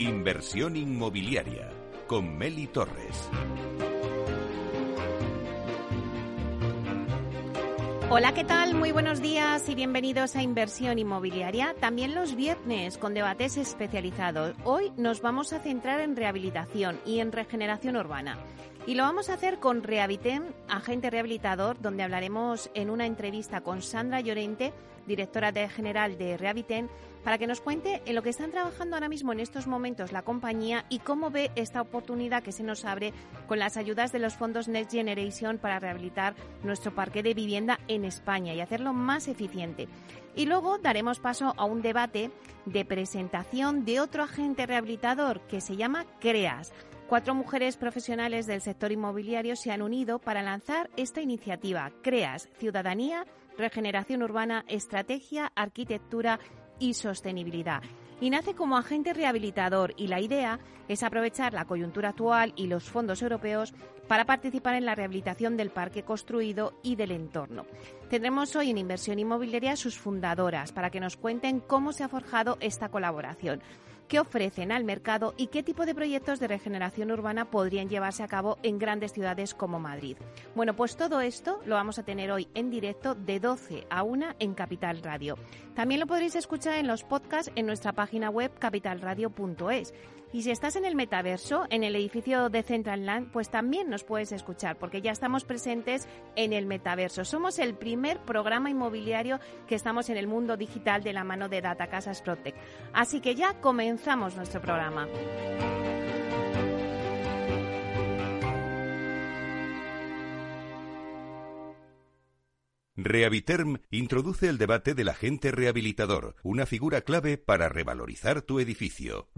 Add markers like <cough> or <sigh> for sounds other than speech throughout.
Inversión inmobiliaria con Meli Torres. Hola, ¿qué tal? Muy buenos días y bienvenidos a Inversión Inmobiliaria. También los viernes con debates especializados. Hoy nos vamos a centrar en rehabilitación y en regeneración urbana. Y lo vamos a hacer con Rehabitem, agente rehabilitador, donde hablaremos en una entrevista con Sandra Llorente, directora general de Rehabitem, para que nos cuente en lo que están trabajando ahora mismo en estos momentos la compañía y cómo ve esta oportunidad que se nos abre con las ayudas de los fondos Next Generation para rehabilitar nuestro parque de vivienda en España y hacerlo más eficiente. Y luego daremos paso a un debate de presentación de otro agente rehabilitador que se llama CREAS Cuatro mujeres profesionales del sector inmobiliario se han unido para lanzar esta iniciativa, CREAS, Ciudadanía, Regeneración Urbana, Estrategia, Arquitectura y Sostenibilidad. Y nace como agente rehabilitador y la idea es aprovechar la coyuntura actual y los fondos europeos para participar en la rehabilitación del parque construido y del entorno. Tendremos hoy en Inversión Inmobiliaria sus fundadoras para que nos cuenten cómo se ha forjado esta colaboración qué ofrecen al mercado y qué tipo de proyectos de regeneración urbana podrían llevarse a cabo en grandes ciudades como Madrid. Bueno, pues todo esto lo vamos a tener hoy en directo de 12 a 1 en Capital Radio. También lo podréis escuchar en los podcasts en nuestra página web capitalradio.es. Y si estás en el metaverso, en el edificio de Central Land, pues también nos puedes escuchar, porque ya estamos presentes en el metaverso. Somos el primer programa inmobiliario que estamos en el mundo digital de la mano de Data Casas Protec. Así que ya comenzamos nuestro programa. Rehabiterm introduce el debate del agente rehabilitador, una figura clave para revalorizar tu edificio.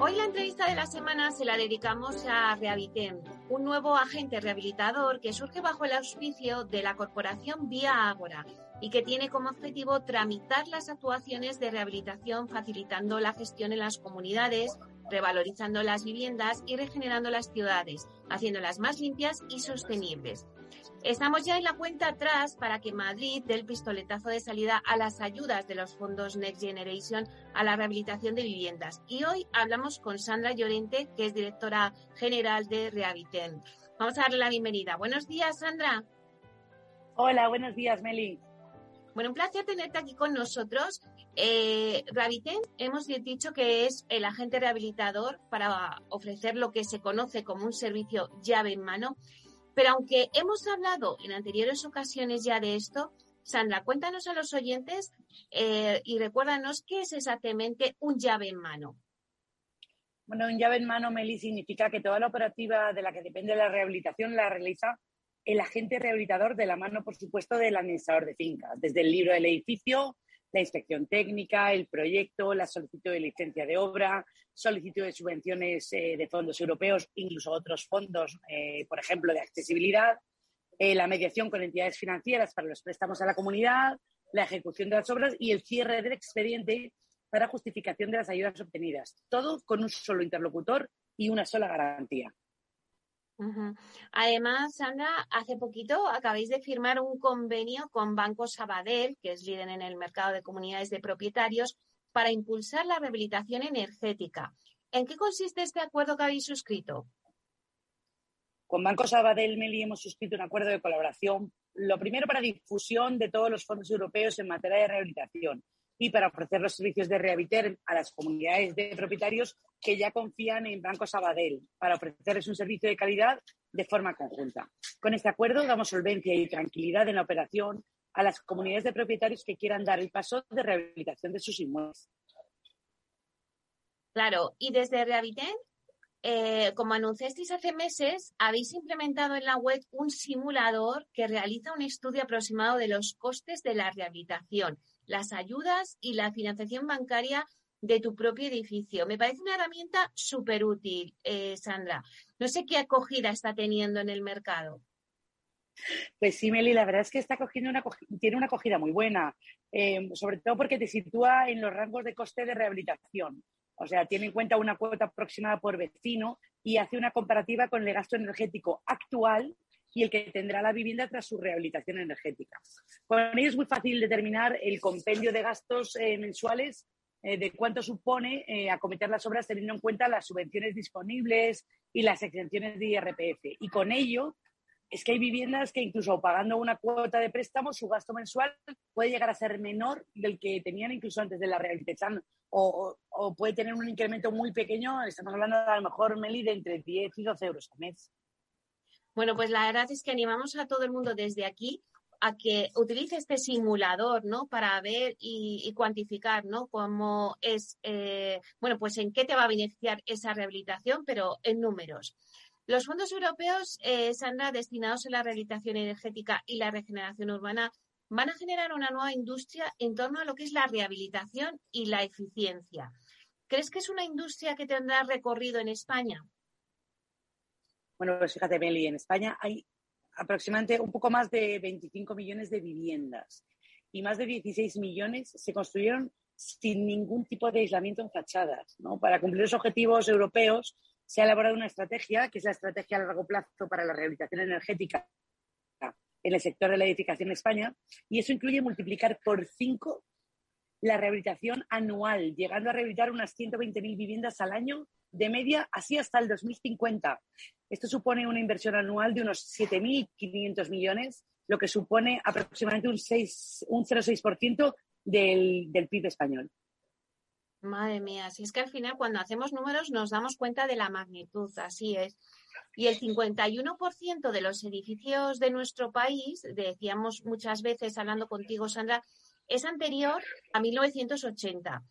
Hoy la entrevista de la semana se la dedicamos a Rehabitem, un nuevo agente rehabilitador que surge bajo el auspicio de la corporación Vía Ágora y que tiene como objetivo tramitar las actuaciones de rehabilitación facilitando la gestión en las comunidades, revalorizando las viviendas y regenerando las ciudades, haciéndolas más limpias y sostenibles. Estamos ya en la cuenta atrás para que Madrid dé el pistoletazo de salida a las ayudas de los fondos Next Generation a la rehabilitación de viviendas. Y hoy hablamos con Sandra Llorente, que es directora general de Rehabitem. Vamos a darle la bienvenida. Buenos días, Sandra. Hola, buenos días, Meli. Bueno, un placer tenerte aquí con nosotros. Eh, hemos dicho que es el agente rehabilitador para ofrecer lo que se conoce como un servicio llave en mano. Pero aunque hemos hablado en anteriores ocasiones ya de esto, Sandra, cuéntanos a los oyentes eh, y recuérdanos qué es exactamente un llave en mano. Bueno, un llave en mano, Meli, significa que toda la operativa de la que depende la rehabilitación la realiza el agente rehabilitador de la mano, por supuesto, del administrador de fincas, desde el libro del edificio la inspección técnica, el proyecto, la solicitud de licencia de obra, solicitud de subvenciones eh, de fondos europeos, incluso otros fondos, eh, por ejemplo, de accesibilidad, eh, la mediación con entidades financieras para los préstamos a la comunidad, la ejecución de las obras y el cierre del expediente para justificación de las ayudas obtenidas. Todo con un solo interlocutor y una sola garantía. Además, Sandra, hace poquito acabáis de firmar un convenio con Banco Sabadell, que es líder en el mercado de comunidades de propietarios, para impulsar la rehabilitación energética. ¿En qué consiste este acuerdo que habéis suscrito? Con Banco Sabadell, Meli, hemos suscrito un acuerdo de colaboración, lo primero para difusión de todos los fondos europeos en materia de rehabilitación y para ofrecer los servicios de Rehabiter a las comunidades de propietarios que ya confían en Banco Sabadell para ofrecerles un servicio de calidad de forma conjunta. Con este acuerdo damos solvencia y tranquilidad en la operación a las comunidades de propietarios que quieran dar el paso de rehabilitación de sus inmuebles. Claro, y desde Rehabiter, eh, como anunciasteis hace meses, habéis implementado en la web un simulador que realiza un estudio aproximado de los costes de la rehabilitación las ayudas y la financiación bancaria de tu propio edificio. Me parece una herramienta súper útil, eh, Sandra. No sé qué acogida está teniendo en el mercado. Pues sí, Meli, la verdad es que está cogiendo una, tiene una acogida muy buena, eh, sobre todo porque te sitúa en los rangos de coste de rehabilitación. O sea, tiene en cuenta una cuota aproximada por vecino y hace una comparativa con el gasto energético actual y el que tendrá la vivienda tras su rehabilitación energética. Con ello es muy fácil determinar el compendio de gastos eh, mensuales eh, de cuánto supone eh, acometer las obras teniendo en cuenta las subvenciones disponibles y las exenciones de IRPF. Y con ello es que hay viviendas que incluso pagando una cuota de préstamo, su gasto mensual puede llegar a ser menor del que tenían incluso antes de la rehabilitación o, o, puede tener un incremento muy pequeño, estamos hablando a lo mejor, Meli, de entre 10 y 12 euros al mes. Bueno, pues la verdad es que animamos a todo el mundo desde aquí a que utilice este simulador, ¿no? Para ver y, cuantificar, ¿no? Cómo es, eh, bueno, pues en qué te va a beneficiar esa rehabilitación, pero en números. Los fondos europeos, eh, Sandra, destinados a la rehabilitación energética y la regeneración urbana, van a generar una nueva industria en torno a lo que es la rehabilitación y la eficiencia. ¿Crees que es una industria que tendrá recorrido en España? Bueno, pues fíjate, Meli, en España hay aproximadamente un poco más de 25 millones de viviendas y más de 16 millones se construyeron sin ningún tipo de aislamiento en fachadas. ¿no? Para cumplir los objetivos europeos se ha elaborado una estrategia, que es la estrategia a largo plazo para la rehabilitación energética en el sector de la edificación en España, y eso incluye multiplicar por cinco la rehabilitación anual, llegando a rehabilitar unas 120.000 viviendas al año de media, así hasta el 2050. Esto supone una inversión anual de unos 7.500 millones, lo que supone aproximadamente un, 6, un 0,6% del, del PIB español. Madre mía, si es que al final cuando hacemos números nos damos cuenta de la magnitud, así es. Y el 51% de los edificios de nuestro país, decíamos muchas veces hablando contigo, Sandra, es anterior a 1980.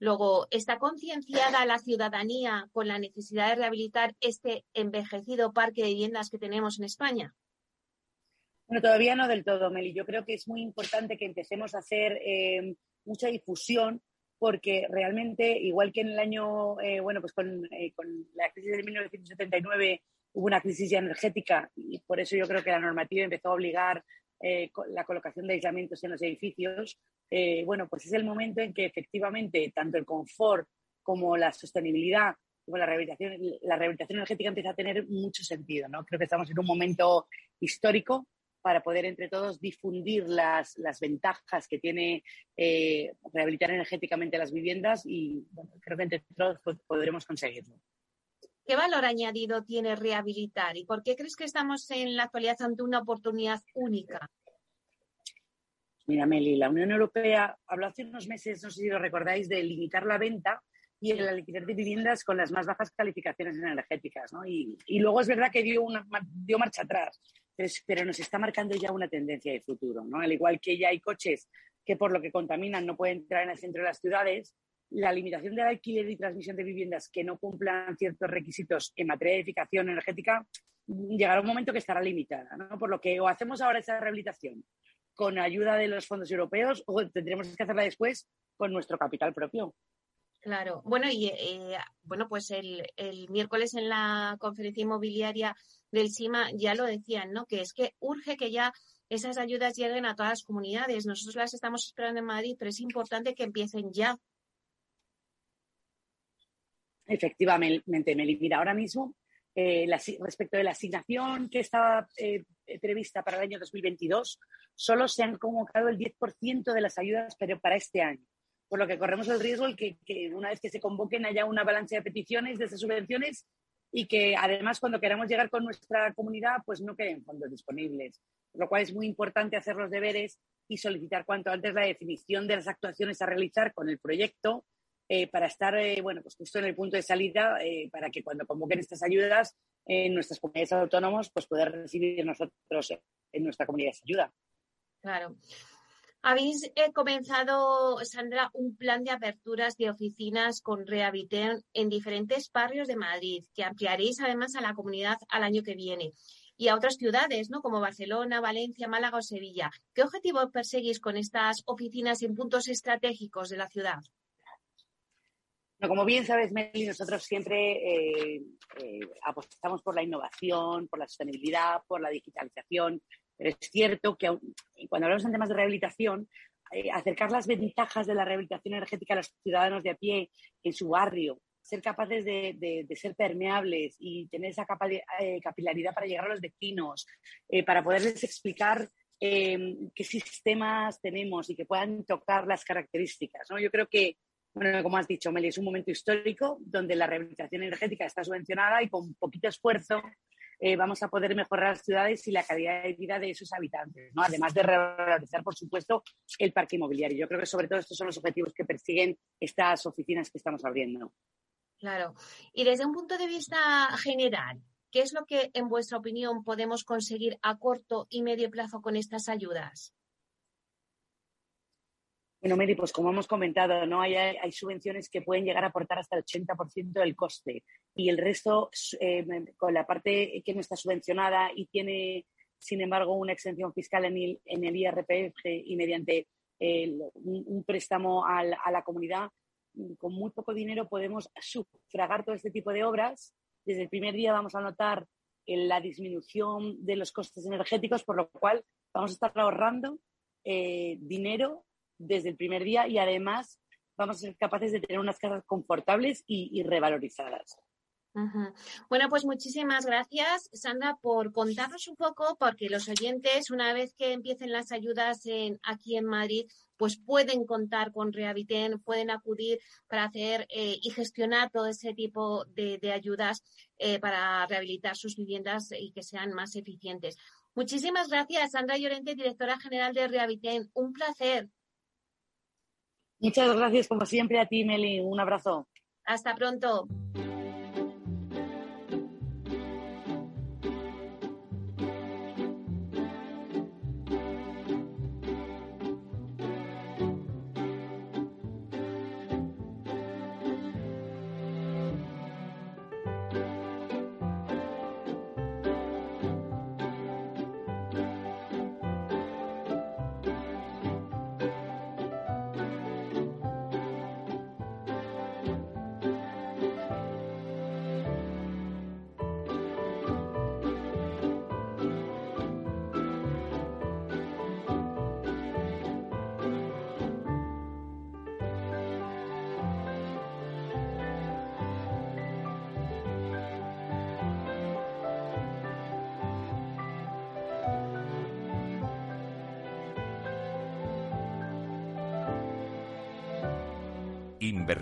Luego, ¿está concienciada la ciudadanía con la necesidad de rehabilitar este envejecido parque de viviendas que tenemos en España? Bueno, todavía no del todo, Meli. Yo creo que es muy importante que empecemos a hacer eh, mucha difusión porque realmente, igual que en el año, eh, bueno, pues con, eh, con, la crisis de 1979 hubo una crisis energética y por eso yo creo que la normativa empezó a obligar eh, la colocación de aislamientos en los edificios, eh, bueno, pues es el momento en que efectivamente tanto el confort como la sostenibilidad como la rehabilitación, la rehabilitación energética empieza a tener mucho sentido, ¿no? Creo que estamos en un momento histórico para poder entre todos difundir las, las ventajas que tiene eh, rehabilitar energéticamente las viviendas y bueno, creo que entre todos podremos conseguirlo. ¿Qué valor añadido tiene rehabilitar y por qué crees que estamos en la actualidad ante una oportunidad única? Mira, Meli, la Unión Europea habló hace unos meses, no sé si lo recordáis, de limitar la venta y el alquiler de viviendas con las más bajas calificaciones energéticas. ¿no? Y, luego es verdad que dio, una, dio marcha atrás, pero, pero, nos está marcando ya una tendencia de futuro. ¿no? Al igual que ya hay coches que por lo que contaminan no pueden entrar en el centro de las ciudades, la limitación del alquiler y transmisión de viviendas que no cumplan ciertos requisitos en materia de edificación energética llegará un momento que estará limitada. ¿no? Por lo que o hacemos ahora esa rehabilitación con ayuda de los fondos europeos o tendremos que hacerla después con nuestro capital propio. Claro, bueno, y eh, bueno, pues el, el, miércoles en la conferencia inmobiliaria del SIMA ya lo decían, ¿no? Que es que urge que ya esas ayudas lleguen a todas las comunidades. Nosotros las estamos esperando en Madrid, pero es importante que empiecen ya. Efectivamente, Meli. Mira, ahora mismo, eh, respecto de la asignación que estaba eh, prevista para el año 2022, solo se han convocado el 10% de las ayudas pero para este año. Por lo que corremos el riesgo de que, que, una vez que se convoquen haya una avalancha de peticiones de esas subvenciones y que además cuando queramos llegar con nuestra comunidad pues no queden fondos disponibles. Por lo cual es muy importante hacer los deberes y solicitar cuanto antes la definición de las actuaciones a realizar con el proyecto eh, para estar, eh, bueno, pues justo en el punto de salida, eh, para que cuando convoquen estas ayudas en nuestras comunidades autónomas, pues poder recibir nosotros en nuestra comunidad esa ayuda. Claro. Habéis comenzado, Sandra, un plan de aperturas de oficinas con Rehabilitación en diferentes barrios de Madrid, que ampliaréis además a la comunidad al año que viene y a otras ciudades, ¿no? Como Barcelona, Valencia, Málaga o Sevilla. ¿Qué objetivo perseguís con estas oficinas en puntos estratégicos de la ciudad? Como bien sabes, Meli, nosotros siempre eh, eh, apostamos por la innovación, por la sostenibilidad, por la digitalización, pero es cierto que cuando hablamos en temas de rehabilitación eh, acercar las ventajas de la rehabilitación energética a los ciudadanos de a pie en su barrio, ser capaces de, ser permeables y tener esa eh, capilaridad para llegar a los vecinos, para poderles explicar qué sistemas tenemos y que puedan tocar las características. ¿no? Yo creo que, bueno, como has dicho, Meli, es un momento histórico donde la rehabilitación energética está subvencionada y con poquito esfuerzo eh, vamos a poder mejorar las ciudades y la calidad de vida de sus habitantes, ¿no? además de revalorizar, por supuesto, el parque inmobiliario. Yo creo que sobre todo estos son los objetivos que persiguen estas oficinas que estamos abriendo. Claro. Y desde un punto de vista general, ¿qué es lo que, en vuestra opinión, podemos conseguir a corto y medio plazo con estas ayudas? Bueno, Mary, pues como hemos comentado, ¿no? Hay, hay, subvenciones que pueden llegar a aportar hasta el 80% del coste y el resto, eh, con la parte que no está subvencionada y tiene, sin embargo, una exención fiscal en el, en el IRPF y mediante un, préstamo a la comunidad, con muy poco dinero podemos sufragar todo este tipo de obras. Desde el primer día vamos a notar la disminución de los costes energéticos, por lo cual vamos a estar ahorrando eh, dinero desde el primer día y además vamos a ser capaces de tener unas casas confortables y, revalorizadas. Bueno, pues muchísimas gracias, Sandra, por contarnos un poco, porque los oyentes, una vez que empiecen las ayudas en, aquí en Madrid, pues pueden contar con Rehabiten, pueden acudir para hacer eh, y gestionar todo ese tipo de, ayudas eh, para rehabilitar sus viviendas y que sean más eficientes. Muchísimas gracias, Sandra Llorente, directora general de Rehabiten. Un placer. Muchas gracias, como siempre, a ti, Meli. Un abrazo. Hasta pronto.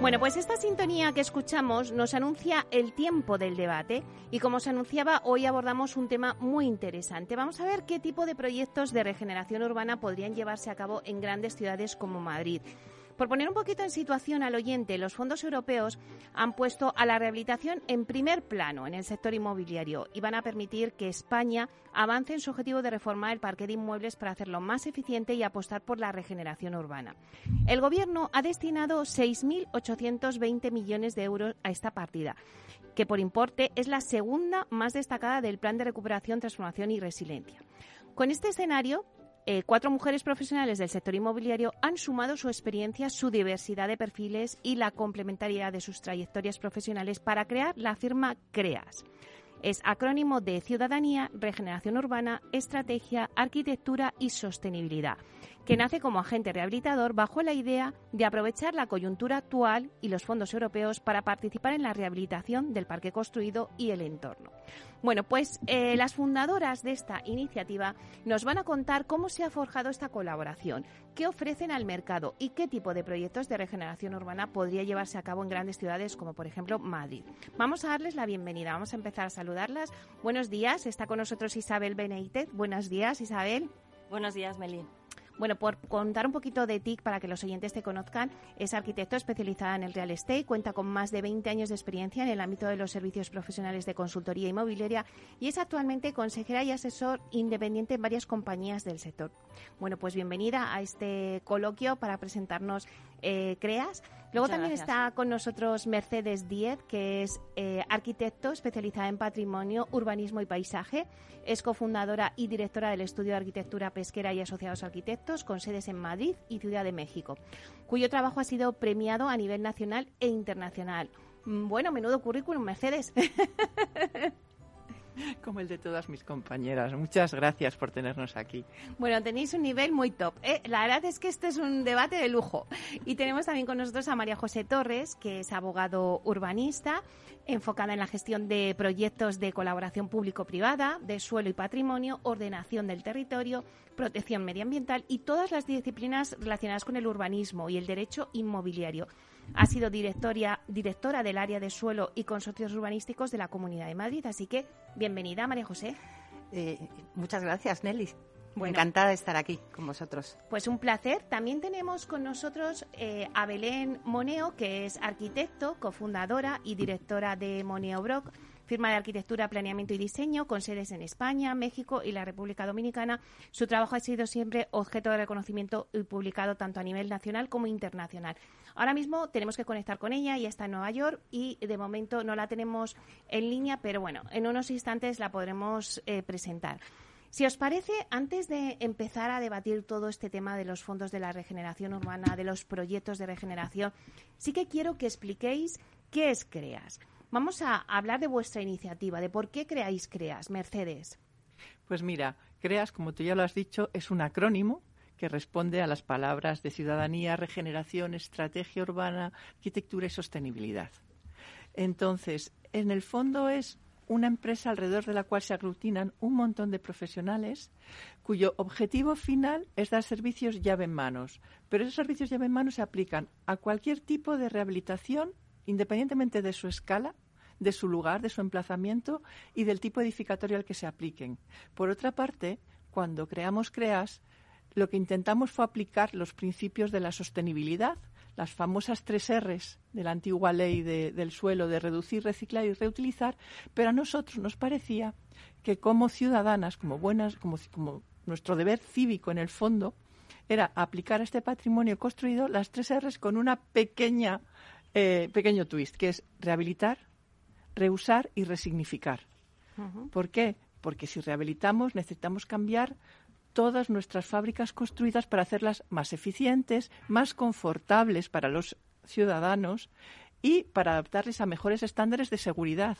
Bueno, pues esta sintonía que escuchamos nos anuncia el tiempo del debate y como se anunciaba, hoy abordamos un tema muy interesante. Vamos a ver qué tipo de proyectos de regeneración urbana podrían llevarse a cabo en grandes ciudades como Madrid. Por poner un poquito en situación al oyente, los fondos europeos han puesto a la rehabilitación en primer plano en el sector inmobiliario y van a permitir que España avance en su objetivo de reformar el parque de inmuebles para hacerlo más eficiente y apostar por la regeneración urbana. El Gobierno ha destinado 6.820 millones de euros a esta partida que por importe es la segunda más destacada del Plan de Recuperación, Transformación y Resiliencia. Con este escenario, eh, cuatro mujeres profesionales del sector inmobiliario han sumado su experiencia, su diversidad de perfiles y la complementariedad de sus trayectorias profesionales para crear la firma CREAS. Es acrónimo de Ciudadanía, Regeneración Urbana, Estrategia, Arquitectura y Sostenibilidad que nace como agente rehabilitador bajo la idea de aprovechar la coyuntura actual y los fondos europeos para participar en la rehabilitación del parque construido y el entorno. Bueno, pues eh, las fundadoras de esta iniciativa nos van a contar cómo se ha forjado esta colaboración, qué ofrecen al mercado y qué tipo de proyectos de regeneración urbana podría llevarse a cabo en grandes ciudades como por ejemplo Madrid. Vamos a darles la bienvenida, vamos a empezar a saludarlas. Buenos días, está con nosotros Isabel Benítez. Buenos días, Isabel. Buenos días, Meli. Bueno, por contar un poquito de TIC para que los oyentes te conozcan, es arquitecto especializada en el real estate, cuenta con más de 20 años de experiencia en el ámbito de los servicios profesionales de consultoría inmobiliaria y es actualmente consejera y asesor independiente en varias compañías del sector. Bueno, pues bienvenida a este coloquio para presentarnos eh, CREAS. Luego también está con nosotros Mercedes Diez, que es eh, arquitecto especializada en patrimonio, urbanismo y paisaje. Es cofundadora y directora del Estudio de Arquitectura Pesquera y Asociados Arquitectos, con sedes en Madrid y Ciudad de México, cuyo trabajo ha sido premiado a nivel nacional e internacional. Mm, bueno, menudo currículum, Mercedes. <laughs> <laughs> como el de todas mis compañeras. Muchas gracias por tenernos aquí. Bueno, tenéis un nivel muy top. ¿eh? La verdad es que este es un debate de lujo. Y tenemos también con nosotros a María José Torres, que es abogado urbanista, enfocada en la gestión de proyectos de colaboración público-privada, de suelo y patrimonio, ordenación del territorio, protección medioambiental y todas las disciplinas relacionadas con el urbanismo y el derecho inmobiliario. Ha sido directoria, directora del área de suelo y consorcios urbanísticos de la Comunidad de Madrid. Así que bienvenida, María José. Eh, muchas gracias, Nelly. Encantada de estar aquí con vosotros. Pues un placer. También tenemos con nosotros eh, a Belén Moneo, que es arquitecto, cofundadora y directora de Moneo Brock firma de arquitectura, planeamiento y diseño, con sedes en España, México y la República Dominicana. Su trabajo ha sido siempre objeto de reconocimiento y publicado tanto a nivel nacional como internacional. Ahora mismo tenemos que conectar con ella, y está en Nueva York y de momento no la tenemos en línea, pero bueno, en unos instantes la podremos eh, presentar. Si os parece, antes de empezar a debatir todo este tema de los fondos de la regeneración urbana, de los proyectos de regeneración, sí que quiero que expliquéis qué es CREAS. Vamos a hablar de vuestra iniciativa, de por qué creáis CREAS, Mercedes. Pues mira, CREAS, como tú ya lo has dicho, es un acrónimo que responde a las palabras de ciudadanía, regeneración, estrategia urbana, arquitectura y sostenibilidad. Entonces, en el fondo es una empresa alrededor de la cual se aglutinan un montón de profesionales cuyo objetivo final es dar servicios llave en manos. Pero esos servicios llave en manos se aplican a cualquier tipo de rehabilitación independientemente de su escala, de su lugar, de su emplazamiento y del tipo edificatorio al que se apliquen. Por otra parte, cuando creamos CREAS, lo que intentamos fue aplicar los principios de la sostenibilidad, las famosas tres R's de la antigua ley del suelo de reducir, reciclar y reutilizar, pero a nosotros nos parecía que como ciudadanas, como buenas, como, como nuestro deber cívico en el fondo, era aplicar a este patrimonio construido las tres R's con una pequeña eh, pequeño twist, que es rehabilitar, reusar y resignificar. ¿Por qué? Porque si rehabilitamos necesitamos cambiar todas nuestras fábricas construidas para hacerlas más eficientes, más confortables para los ciudadanos y para adaptarles a mejores estándares de seguridad.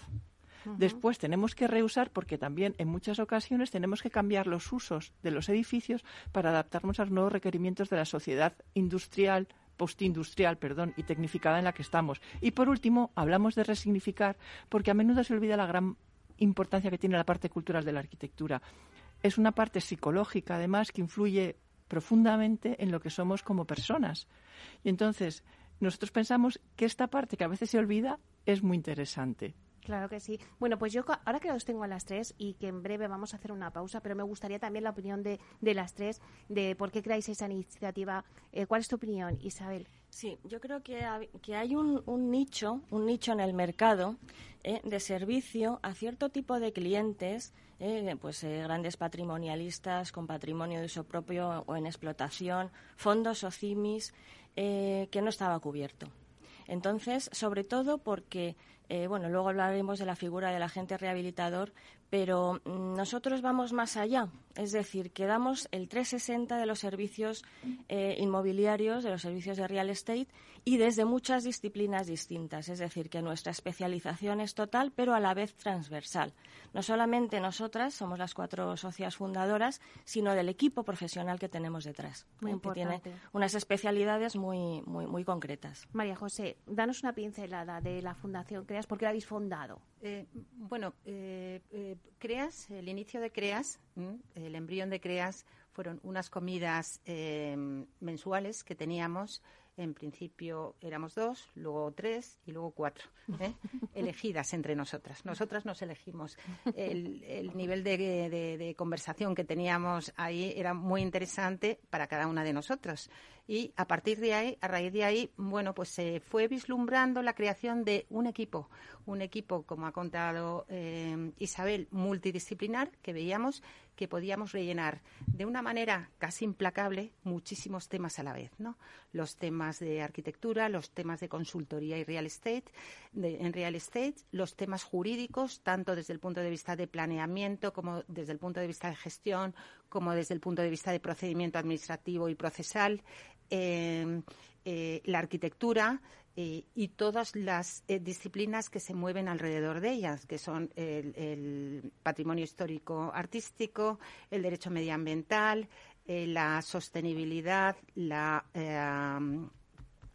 Después tenemos que reusar porque también en muchas ocasiones tenemos que cambiar los usos de los edificios para adaptarnos a los nuevos requerimientos de la sociedad industrial, postindustrial, perdón, y tecnificada en la que estamos. Y por último, hablamos de resignificar porque a menudo se olvida la gran importancia que tiene la parte cultural de la arquitectura. Es una parte psicológica, además, que influye profundamente en lo que somos como personas. Y entonces, nosotros pensamos que esta parte que a veces se olvida es muy interesante. Claro que sí. Bueno, pues yo ahora que los tengo a las tres y que en breve vamos a hacer una pausa, pero me gustaría también la opinión de, de las tres de por qué creáis esa iniciativa. Eh, ¿Cuál es tu opinión, Isabel? Sí, yo creo que, que hay un, un, nicho, un nicho en el mercado eh, de servicio a cierto tipo de clientes, eh, pues grandes patrimonialistas con patrimonio de uso propio o en explotación, fondos o CIMIS, que no estaba cubierto. Entonces, sobre todo porque Eh, bueno, luego hablaremos de la figura del agente rehabilitador, pero mm, nosotros vamos más allá, es decir, que damos el 360 de los servicios eh, inmobiliarios, de los servicios de real estate y desde muchas disciplinas distintas, es decir, que nuestra especialización es total, pero a la vez transversal. No solamente nosotras somos las cuatro socias fundadoras, sino del equipo profesional que tenemos detrás, muy que tiene unas especialidades muy, muy, muy concretas. María José, danos una pincelada de la Fundación CREAS, ¿por qué la habéis fundado? Eh, bueno, eh, eh, CREAS, el inicio de CREAS, el embrión de CREAS, fueron unas comidas mensuales que teníamos en principio éramos dos, luego tres y luego cuatro, <laughs> elegidas entre nosotras. Nosotras nos elegimos. El, nivel de, conversación que teníamos ahí era muy interesante para cada una de nosotras. Y a partir de ahí, a raíz de ahí, bueno, pues se fue vislumbrando la creación de un equipo, un equipo, como ha contado eh, Isabel, multidisciplinar, que veíamos que podíamos rellenar de una manera casi implacable muchísimos temas a la vez, ¿no? Los temas de arquitectura, los temas de consultoría y real estate, en real estate, los temas jurídicos, tanto desde el punto de vista de planeamiento como desde el punto de vista de gestión, como desde el punto de vista de procedimiento administrativo y procesal, Em, eh, la arquitectura eh, y todas las eh, disciplinas que se mueven alrededor de ellas, que son el, patrimonio histórico artístico, el derecho medioambiental, la sostenibilidad, la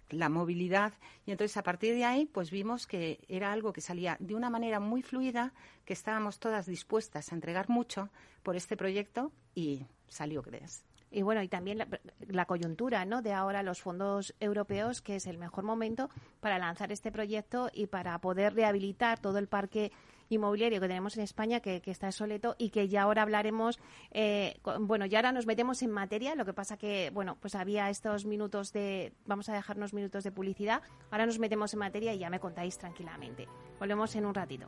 la movilidad. Y entonces a partir de ahí pues vimos que era algo que salía de una manera muy fluida que estábamos todas dispuestas a entregar mucho por este proyecto y salió crees y bueno, y también la, coyuntura, ¿no? De ahora los fondos europeos, que es el mejor momento para lanzar este proyecto y para poder rehabilitar todo el parque inmobiliario que tenemos en España, que, está soleto y que ya ahora hablaremos. Eh, bueno, ya ahora nos metemos en materia. Lo que pasa que, bueno, pues había estos minutos de. Vamos a dejarnos minutos de publicidad. Ahora nos metemos en materia y ya me contáis tranquilamente. Volvemos en un ratito.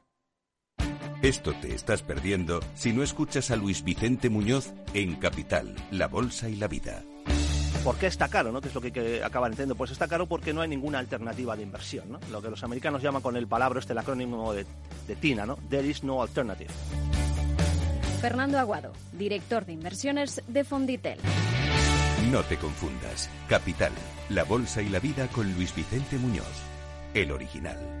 Esto te estás perdiendo si no escuchas a Luis Vicente Muñoz en Capital, La Bolsa y la Vida. ¿Por qué está caro? ¿no? ¿Qué es lo que, que acaban entendiendo? Pues está caro porque no hay ninguna alternativa de inversión. ¿no? Lo que los americanos llaman con el palabra, este el acrónimo de, de TINA, ¿no? There is no alternative. Fernando Aguado, director de inversiones de Fonditel. No te confundas. Capital, la bolsa y la vida con Luis Vicente Muñoz, el original.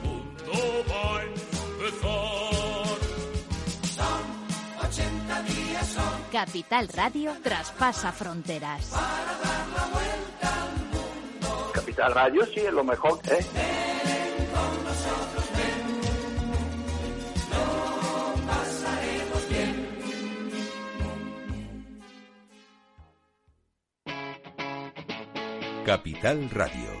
Capital Radio traspasa fronteras. Capital Radio sí es lo mejor, ¿eh? Capital Radio.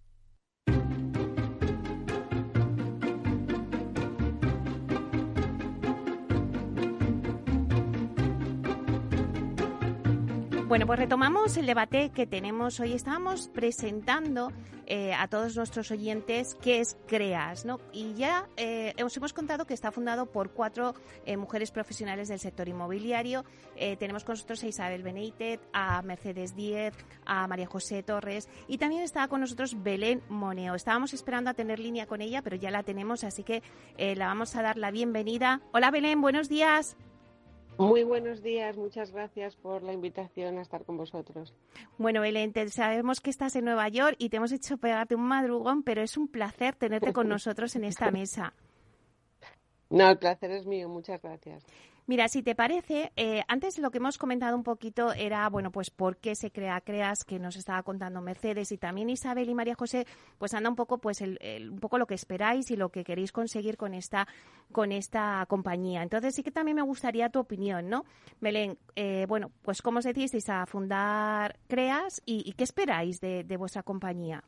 Bueno, pues retomamos el debate que tenemos hoy. Estábamos presentando eh, a todos nuestros oyentes qué es CREAS, ¿no? Y ya eh, os hemos contado que está fundado por cuatro eh, mujeres profesionales del sector inmobiliario. tenemos con nosotros a Isabel Benítez, a Mercedes Díez, a María José Torres y también está con nosotros Belén Moneo. Estábamos esperando a tener línea con ella, pero ya la tenemos, así que la vamos a dar la bienvenida. Hola Belén, buenos días. Muy buenos días, muchas gracias por la invitación a estar con vosotros. Bueno, Belén, sabemos que estás en Nueva York y te hemos hecho pegarte un madrugón, pero es un placer tenerte con <laughs> nosotros en esta mesa. No, el placer es mío, muchas gracias. Mira, si te parece, eh, antes lo que hemos comentado un poquito era, bueno, pues por qué se crea CREAS, que nos estaba contando Mercedes y también Isabel y María José, pues anda un poco, pues el, un poco lo que esperáis y lo que queréis conseguir con esta, con esta compañía. Entonces sí que también me gustaría tu opinión, ¿no? Belén, eh, bueno, pues cómo os decidisteis a fundar CREAS y, qué esperáis de vuestra compañía.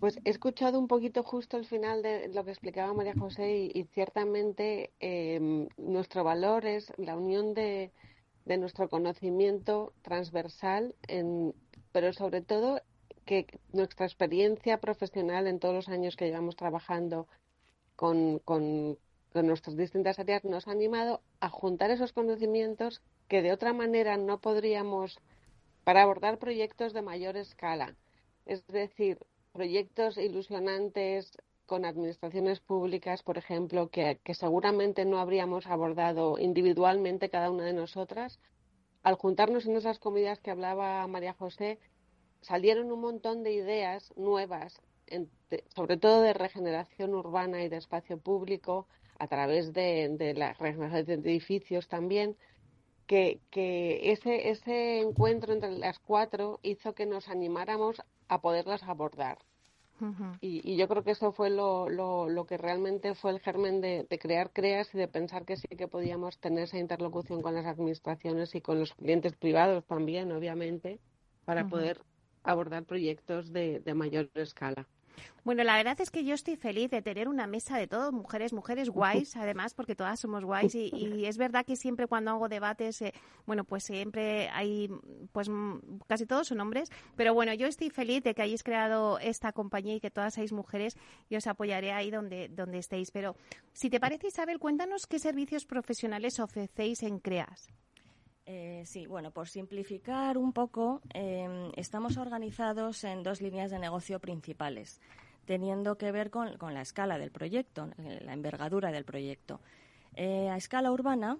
Pues he escuchado un poquito justo el final de lo que explicaba María José y, ciertamente em, nuestro valor es la unión de, nuestro conocimiento transversal, pero sobre todo que nuestra experiencia profesional en todos los años que llevamos trabajando con, con nuestras distintas áreas nos ha animado a juntar esos conocimientos que de otra manera no podríamos para abordar proyectos de mayor escala. Es decir, proyectos ilusionantes con administraciones públicas, por ejemplo, que, seguramente no habríamos abordado individualmente cada una de nosotras, al juntarnos en esas comidas que hablaba María José, salieron un montón de ideas nuevas, sobre todo de regeneración urbana y de espacio público, a través de, la regeneración de edificios también, que, que ese, ese encuentro entre las cuatro hizo que nos animáramos a poderlas abordar. y, yo creo que eso fue lo, lo, que realmente fue el germen de, crear CREAS y de pensar que sí que podíamos tener esa interlocución con las administraciones y con los clientes privados también, obviamente, para poder abordar proyectos de mayor escala. Bueno, la verdad es que yo estoy feliz de tener una mesa de todo, mujeres, mujeres guays, además, porque todas somos guays y, es verdad que siempre cuando hago debates, eh, bueno, pues siempre hay, pues casi todos son hombres, pero bueno, yo estoy feliz de que hayáis creado esta compañía y que todas seáis mujeres y os apoyaré ahí donde, donde estéis. Pero si te parece, Isabel, cuéntanos qué servicios profesionales ofrecéis en CREAS. Eh, sí, bueno, por simplificar un poco, em, estamos organizados en dos líneas de negocio principales, teniendo que ver con, la escala del proyecto, eh, la envergadura del proyecto. Eh, a escala urbana,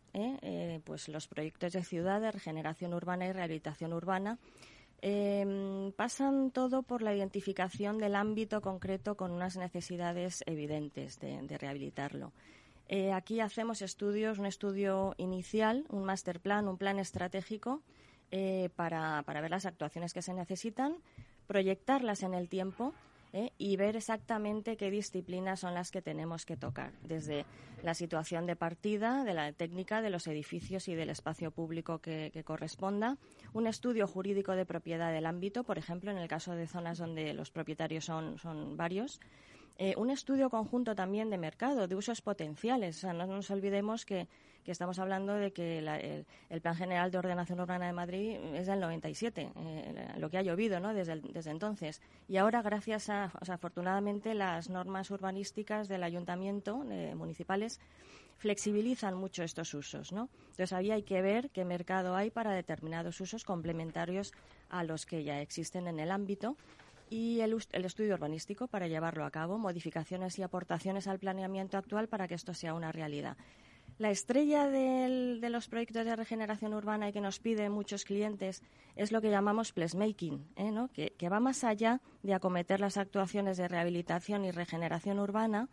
pues los proyectos de ciudad, de regeneración urbana y rehabilitación urbana em, pasan todo por la identificación del ámbito concreto con unas necesidades evidentes de rehabilitarlo. Eh, aquí hacemos estudios, un estudio inicial, un master plan, un plan estratégico eh, para, ver las actuaciones que se necesitan, proyectarlas en el tiempo eh, y ver exactamente qué disciplinas son las que tenemos que tocar, desde la situación de partida, de la técnica, de los edificios y del espacio público que, que, corresponda, un estudio jurídico de propiedad del ámbito, por ejemplo, en el caso de zonas donde los propietarios son, son varios, Eh, un estudio conjunto también de mercado, de usos potenciales. O sea, no nos olvidemos que, estamos hablando de que el, Plan General de Ordenación Urbana de Madrid es del 97, eh, lo que ha llovido ¿no? desde, entonces. Y ahora, gracias a, o sea, afortunadamente, las normas urbanísticas del ayuntamiento eh, municipales flexibilizan mucho estos usos, ¿no? Entonces ahí hay que ver qué mercado hay para determinados usos complementarios a los que ya existen en el ámbito y el, estudio urbanístico para llevarlo a cabo, modificaciones y aportaciones al planeamiento actual para que esto sea una realidad. La estrella de los proyectos de regeneración urbana y que nos piden muchos clientes es lo que llamamos placemaking, ¿eh? ¿no? que, va más allá de acometer las actuaciones de rehabilitación y regeneración urbana,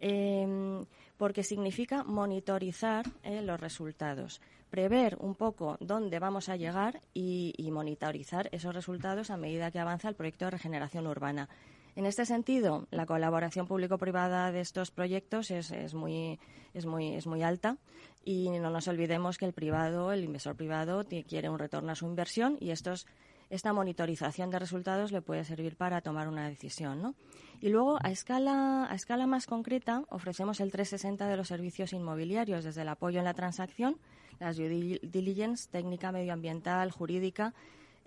em, porque significa monitorizar ¿eh? los resultados prever un poco dónde vamos a llegar y, monitorizar esos resultados a medida que avanza el proyecto de regeneración urbana. En este sentido, la colaboración público-privada de estos proyectos es, es, muy, es, muy, es muy alta y no nos olvidemos que el privado, el inversor privado, quiere un retorno a su inversión y estos, esta monitorización de resultados le puede servir para tomar una decisión. ¿no? Y luego, a escala, a escala más concreta, ofrecemos el 360 de los servicios inmobiliarios, desde el apoyo en la transacción, las due diligence, técnica medioambiental, jurídica,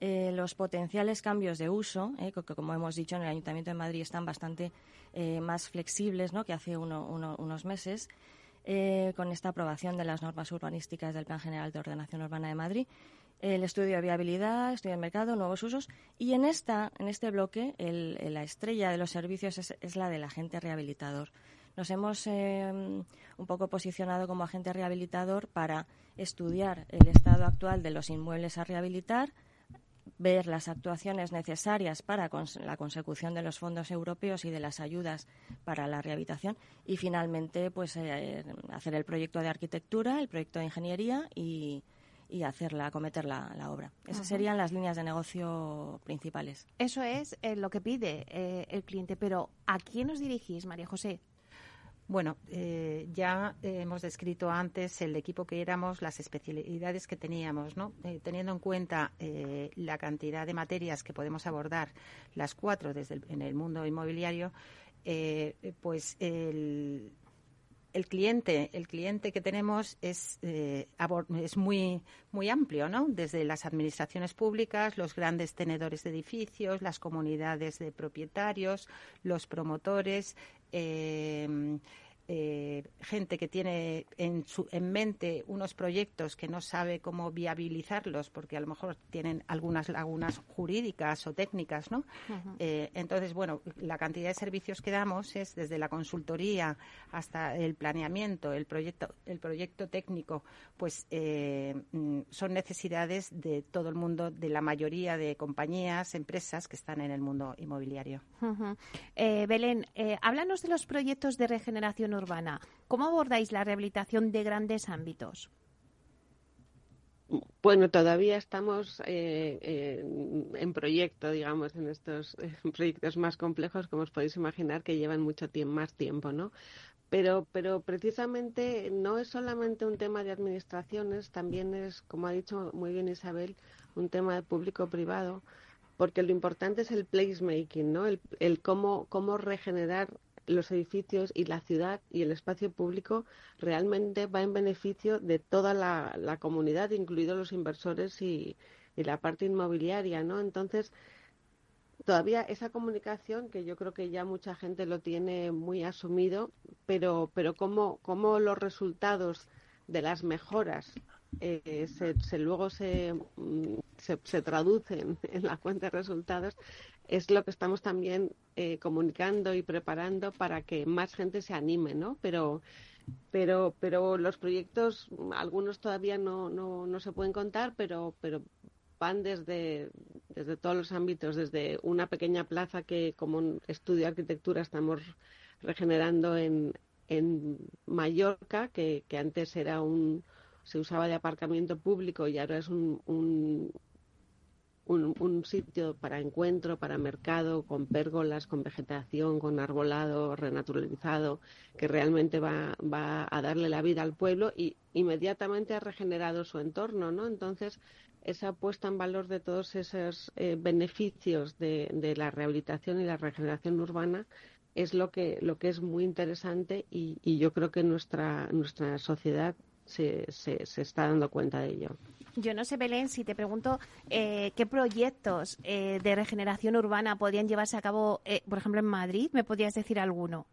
eh, los potenciales cambios de uso, eh, que, como hemos dicho en el Ayuntamiento de Madrid están bastante eh, más flexibles ¿no? que hace unos meses, con esta aprobación de las normas urbanísticas del Plan General de Ordenación Urbana de Madrid, el estudio de viabilidad, estudio de mercado, nuevos usos y en esta en este bloque la estrella de los servicios es, es la del agente rehabilitador. Nos hemos un poco posicionado como agente rehabilitador para estudiar el estado actual de los inmuebles a rehabilitar, ver las actuaciones necesarias para la consecución de los fondos europeos y de las ayudas para la rehabilitación y finalmente pues eh, hacer el proyecto de arquitectura, el proyecto de ingeniería y, hacerla, acometer la, obra. Esas serían las líneas de negocio principales. Eso es eh, lo que pide eh, el cliente, pero ¿a quién os dirigís, María José? Bueno, eh, ya hemos descrito antes el equipo que éramos, las especialidades que teníamos, ¿no? Eh, teniendo en cuenta eh, la cantidad de materias que podemos abordar, las cuatro desde en el mundo inmobiliario, pues el, el cliente, el cliente que tenemos es, es muy, muy amplio, ¿no? Desde las administraciones públicas, los grandes tenedores de edificios, las comunidades de propietarios, los promotores, eh, eh, gente que tiene en, su, en mente unos proyectos que no sabe cómo viabilizarlos porque a lo mejor tienen algunas lagunas jurídicas o técnicas, ¿no? Eh, entonces, bueno, la cantidad de servicios que damos es desde la consultoría hasta el planeamiento, el proyecto, el proyecto técnico, pues eh, mm, son necesidades de todo el mundo, de la mayoría de compañías, empresas que están en el mundo inmobiliario. Belén, háblanos de los proyectos de regeneración ¿Cómo abordáis la rehabilitación de grandes ámbitos? Bueno, todavía estamos eh, eh, en proyecto, digamos, en estos <laughs> proyectos más complejos, como os podéis imaginar, que llevan mucho tiempo, más tiempo, ¿no? Pero, pero precisamente no es solamente un tema de administraciones, también es, como ha dicho muy bien Isabel, un tema de público-privado, porque lo importante es el placemaking, ¿no? El, el cómo, cómo regenerar los edificios y la ciudad y el espacio público realmente va en beneficio de toda la, comunidad, incluidos los inversores y, la parte inmobiliaria, ¿no? Entonces, todavía esa comunicación, que yo creo que ya mucha gente lo tiene muy asumido, pero, pero cómo, cómo los resultados de las mejoras eh, se, luego se, mm, se, se, traducen en la cuenta de resultados, es lo que estamos también eh, comunicando y preparando para que más gente se anime, ¿no? Pero, pero, pero los proyectos, algunos todavía no, no, no se pueden contar, pero, pero van desde, desde todos los ámbitos, desde una pequeña plaza que como estudio de arquitectura estamos regenerando en, en Mallorca, que, que antes era un, se usaba de aparcamiento público y ahora es un, un, sitio para encuentro, para mercado, con pérgolas, con vegetación, con arbolado renaturalizado, que realmente va, va a darle la vida al pueblo y inmediatamente ha regenerado su entorno, ¿no? Entonces, esa puesta en valor de todos esos eh, beneficios de, la rehabilitación y la regeneración urbana es lo que, lo que es muy interesante y, y yo creo que nuestra, nuestra sociedad se, se, se, está dando cuenta de ello. Yo no sé, Belén, si te pregunto eh, qué proyectos eh, de regeneración urbana podrían llevarse a cabo, eh, por ejemplo, en Madrid. ¿Me podrías decir alguno?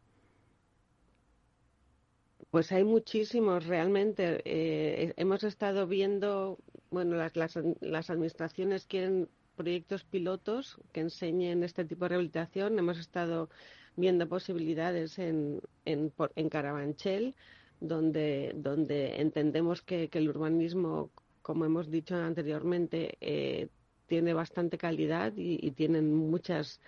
Pues hay muchísimos realmente. Eh, hemos estado viendo, bueno, las, las, las, administraciones quieren proyectos pilotos que enseñen este tipo de rehabilitación. Hemos estado viendo posibilidades en, en, en Carabanchel, donde, donde entendemos que, que, el urbanismo, como hemos dicho anteriormente, eh, tiene bastante calidad y, y tienen muchas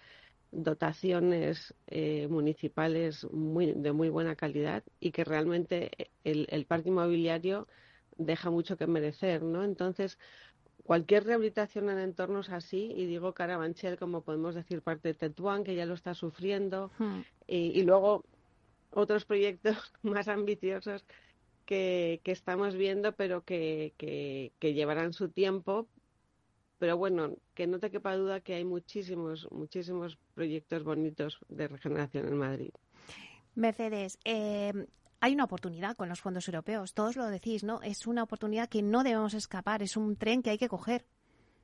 dotaciones eh, municipales muy, de muy buena calidad y que realmente el, el, parque inmobiliario deja mucho que merecer, ¿no? Entonces, cualquier rehabilitación en entornos así, y digo Carabanchel, como podemos decir parte de Tetuán, que ya lo está sufriendo, hmm. y, y, luego otros proyectos <laughs> más ambiciosos que, que estamos viendo, pero que, que, que llevarán su tiempo, pero bueno, que no te quepa duda que hay muchísimos, muchísimos proyectos bonitos de regeneración en Madrid. Mercedes, eh, hay una oportunidad con los fondos europeos, todos lo decís, ¿no? Es una oportunidad que no debemos escapar, es un tren que hay que coger.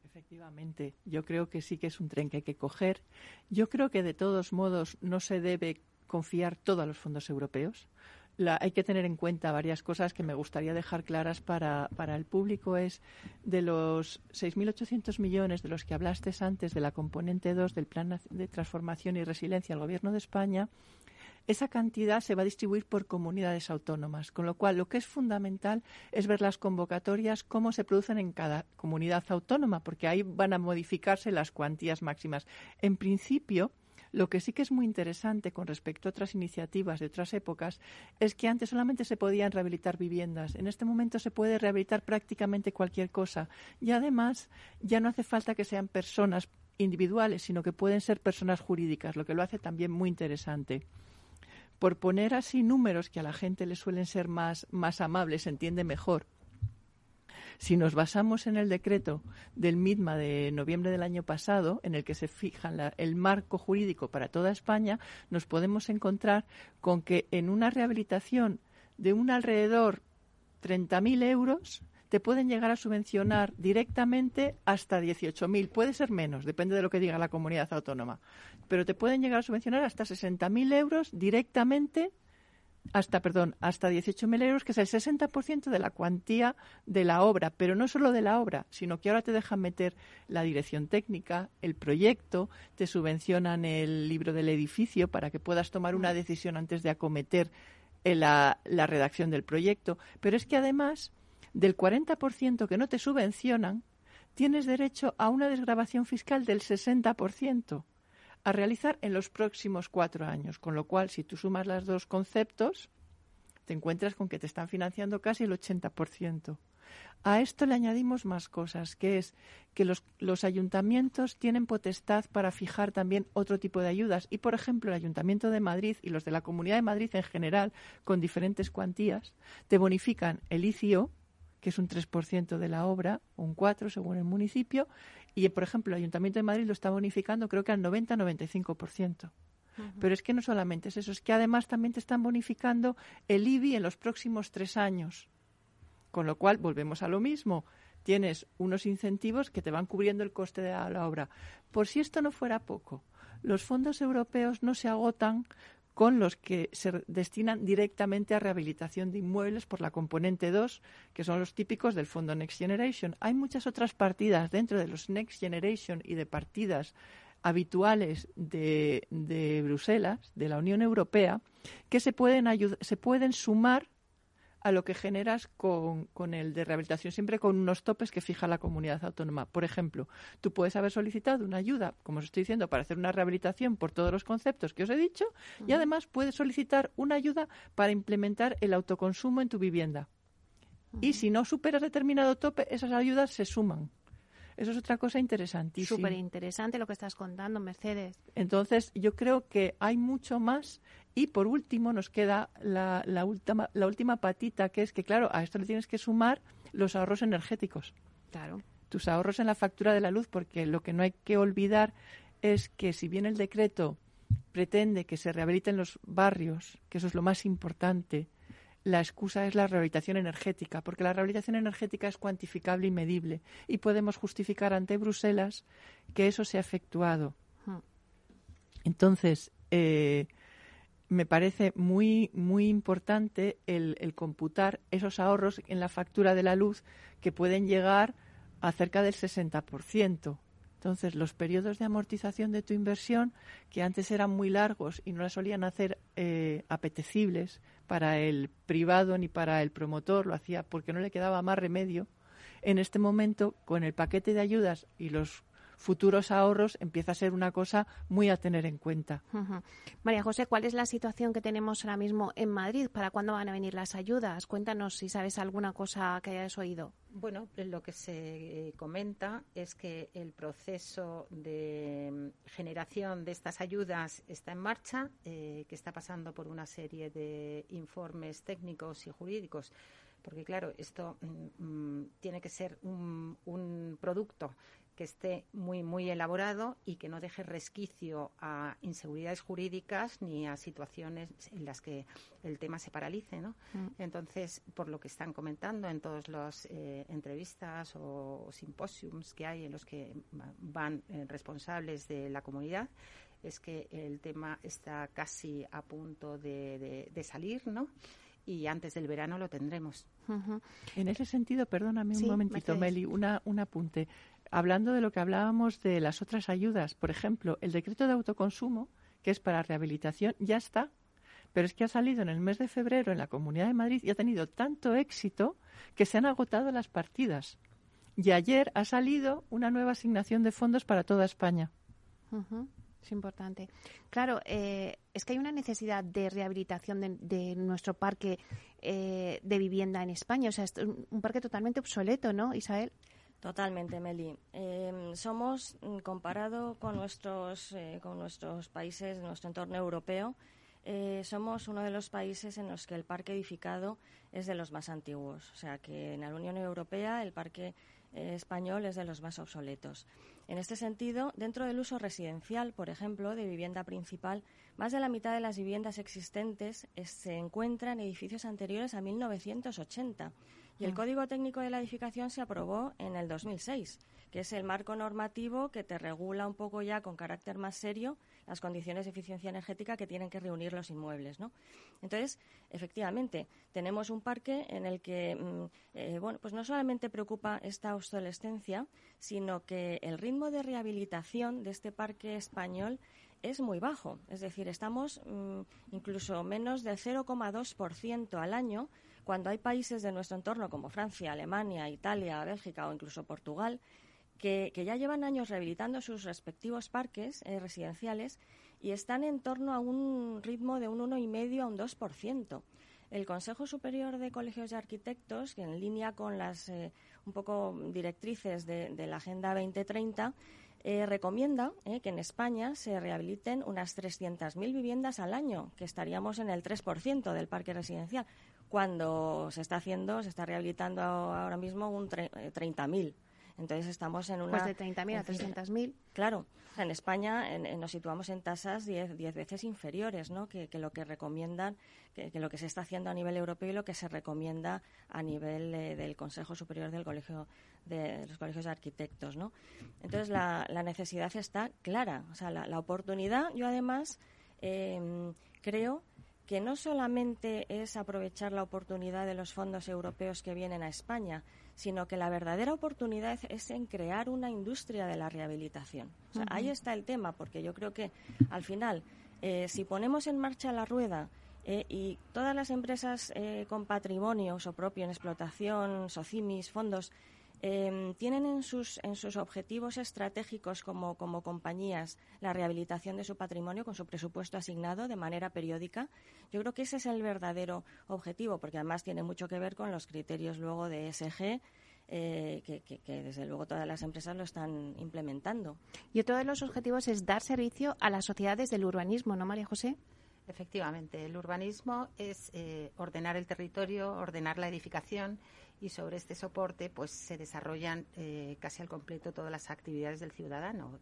Efectivamente, yo creo que sí que es un tren que hay que coger. Yo creo que de todos modos no se debe confiar todo a los fondos europeos hay que tener en cuenta varias cosas que me gustaría dejar claras para, para el público. Es de los 6.800 millones de los que hablaste antes de la componente 2 del Plan de Transformación y Resiliencia del Gobierno de España, esa cantidad se va a distribuir por comunidades autónomas, con lo cual lo que es fundamental es ver las convocatorias, cómo se producen en cada comunidad autónoma, porque ahí van a modificarse las cuantías máximas. En principio, lo que sí que es muy interesante con respecto a otras iniciativas de otras épocas es que antes solamente se podían rehabilitar viviendas. En este momento se puede rehabilitar prácticamente cualquier cosa. Y además ya no hace falta que sean personas individuales, sino que pueden ser personas jurídicas, lo que lo hace también muy interesante. Por poner así números que a la gente le suelen ser más, más amables, se entiende mejor. Si nos basamos en el decreto del MIDMA de noviembre del año pasado, en el que se fija el marco jurídico para toda España, nos podemos encontrar con que en una rehabilitación de un alrededor 30.000 euros, te pueden llegar a subvencionar directamente hasta 18.000. Puede ser menos, depende de lo que diga la comunidad autónoma. Pero te pueden llegar a subvencionar hasta 60.000 euros directamente hasta, perdón, hasta 18.000 euros, que es el 60% de la cuantía de la obra, pero no solo de la obra, sino que ahora te dejan meter la dirección técnica, el proyecto, te subvencionan el libro del edificio para que puedas tomar una decisión antes de acometer eh, la, la redacción del proyecto. Pero es que además del 40% que no te subvencionan, tienes derecho a una desgrabación fiscal del 60% a realizar en los próximos cuatro años. Con lo cual, si tú sumas los dos conceptos, te encuentras con que te están financiando casi el 80%. A esto le añadimos más cosas, que es que los, los, ayuntamientos tienen potestad para fijar también otro tipo de ayudas. Y, por ejemplo, el Ayuntamiento de Madrid y los de la Comunidad de Madrid en general, con diferentes cuantías, te bonifican el ICIO, que es un 3% de la obra, un 4% según el municipio, y, por ejemplo, el Ayuntamiento de Madrid lo está bonificando creo que al 90-95%. Pero es que no solamente es eso, es que además también te están bonificando el IBI en los próximos tres años. Con lo cual, volvemos a lo mismo. Tienes unos incentivos que te van cubriendo el coste de la obra. Por si esto no fuera poco, los fondos europeos no se agotan con los que se destinan directamente a rehabilitación de inmuebles por la componente 2, que son los típicos del Fondo Next Generation. Hay muchas otras partidas dentro de los Next Generation y de partidas habituales de, de Bruselas, de la Unión Europea, que se pueden, se pueden sumar a lo que generas con, con, el de rehabilitación, siempre con unos topes que fija la comunidad autónoma. Por ejemplo, tú puedes haber solicitado una ayuda, como os estoy diciendo, para hacer una rehabilitación por todos los conceptos que os he dicho, y además puedes solicitar una ayuda para implementar el autoconsumo en tu vivienda. Y si no superas determinado tope, esas ayudas se suman. Eso es otra cosa interesantísima. Súper interesante lo que estás contando, Mercedes. Entonces, yo creo que hay mucho más. Y por último, nos queda la, la, última, la última patita, que es que, claro, a esto le tienes que sumar los ahorros energéticos. Claro. Tus ahorros en la factura de la luz, porque lo que no hay que olvidar es que si bien el decreto pretende que se rehabiliten los barrios, que eso es lo más importante, la excusa es la rehabilitación energética, porque la rehabilitación energética es cuantificable y medible y podemos justificar ante Bruselas que eso se ha efectuado. Hmm. Entonces, eh, me parece muy, muy importante el, el, computar esos ahorros en la factura de la luz que pueden llegar a cerca del 60%. Entonces, los periodos de amortización de tu inversión, que antes eran muy largos y no la solían hacer eh, apetecibles para el privado ni para el promotor, lo hacía porque no le quedaba más remedio, en este momento, con el paquete de ayudas y los futuros ahorros empieza a ser una cosa muy a tener en cuenta. María José, ¿cuál es la situación que tenemos ahora mismo en Madrid? ¿Para cuándo van a venir las ayudas? Cuéntanos si sabes alguna cosa que hayas oído. Bueno, lo que se comenta es que el proceso de mm, generación de estas ayudas está en marcha, eh, que está pasando por una serie de informes técnicos y jurídicos porque claro, esto mm, mm, tiene que ser un, producto que esté muy, muy elaborado y que no deje resquicio a inseguridades jurídicas ni a situaciones en las que el tema se paralice, ¿no? Mm. Entonces, por lo que están comentando en todas las eh, entrevistas o, simposiums que hay en los que van eh, responsables de la comunidad, es que el tema está casi a punto de, salir, ¿no? y antes del verano lo tendremos. En ese sentido, perdóname un momentito, Meli, una, un apunte hablando de lo que hablábamos de las otras ayudas, por ejemplo, el decreto de autoconsumo, que es para rehabilitación, ya está, pero es que ha salido en el mes de febrero en la Comunidad de Madrid y ha tenido tanto éxito que se han agotado las partidas. Y ayer ha salido una nueva asignación de fondos para toda España. Es importante. Claro, eh, es que hay una necesidad de rehabilitación de, nuestro parque eh, de vivienda en España. O sea, es un parque totalmente obsoleto, ¿no, Isabel? Totalmente, Meli. Em, somos, mm, comparado con nuestros, eh, con nuestros países nuestro entorno europeo, eh, somos uno de los países en los que el parque edificado es de los más antiguos. O sea que en la Unión Europea el parque eh, español es de los más obsoletos. En este sentido, dentro del uso residencial, por ejemplo, de vivienda principal, más de la mitad de las viviendas existentes se encuentran en edificios anteriores a 1980 y el mm. Código Técnico de la Edificación se aprobó en el 2006, que es el marco normativo que te regula un poco ya con carácter más serio las condiciones de eficiencia energética que tienen que reunir los inmuebles, ¿no? Entonces, efectivamente, tenemos un parque en el que, mm, eh, bueno, pues no solamente preocupa esta obsolescencia, sino que el ritmo de rehabilitación de este parque español es muy bajo. Es decir, estamos mm, incluso menos del 0,2% al año cuando hay países de nuestro entorno como Francia, Alemania, Italia, Bélgica o incluso Portugal que, ya llevan años rehabilitando sus respectivos parques eh, residenciales y están en torno a un ritmo de un 1,5 a un 2%. El Consejo Superior de Colegios de Arquitectos, que en línea con las eh, un poco directrices de, la Agenda 2030, eh, recomienda que en España se rehabiliten unas 300.000 viviendas al año, que estaríamos en el 3% del parque residencial cuando se está haciendo, se está rehabilitando ahora mismo un 30.000. Eh, Entonces estamos en una... Pues de 30.000 a 300.000. Claro, en España nos situamos en tasas 10 veces inferiores ¿no? que, lo que recomiendan, que, lo que se está haciendo a nivel europeo y lo que se recomienda a nivel eh, del Consejo Superior del Colegio de los Colegios de Arquitectos. ¿no? Entonces la, necesidad está clara. O sea, la, oportunidad, yo además em, creo que no solamente es aprovechar la oportunidad de los fondos europeos que vienen a España, sino que la verdadera oportunidad es en crear una industria de la rehabilitación. Ahí está el tema, porque yo creo que al final, eh, si ponemos en marcha la rueda eh, y todas las empresas eh, con patrimonio o propio en explotación, SOCIMIS, fondos, Em, tienen en sus, en sus objetivos estratégicos como, como compañías la rehabilitación de su patrimonio con su presupuesto asignado de manera periódica. Yo creo que ese es el verdadero objetivo, porque además tiene mucho que ver con los criterios luego de ESG. Eh, que, que, desde luego todas las empresas lo están implementando. Y otro de los objetivos es dar servicio a las sociedades del urbanismo, ¿no, María José? Efectivamente, el urbanismo es eh, ordenar el territorio, ordenar la edificación y sobre este soporte pues se desarrollan eh, casi al completo todas las actividades del ciudadano.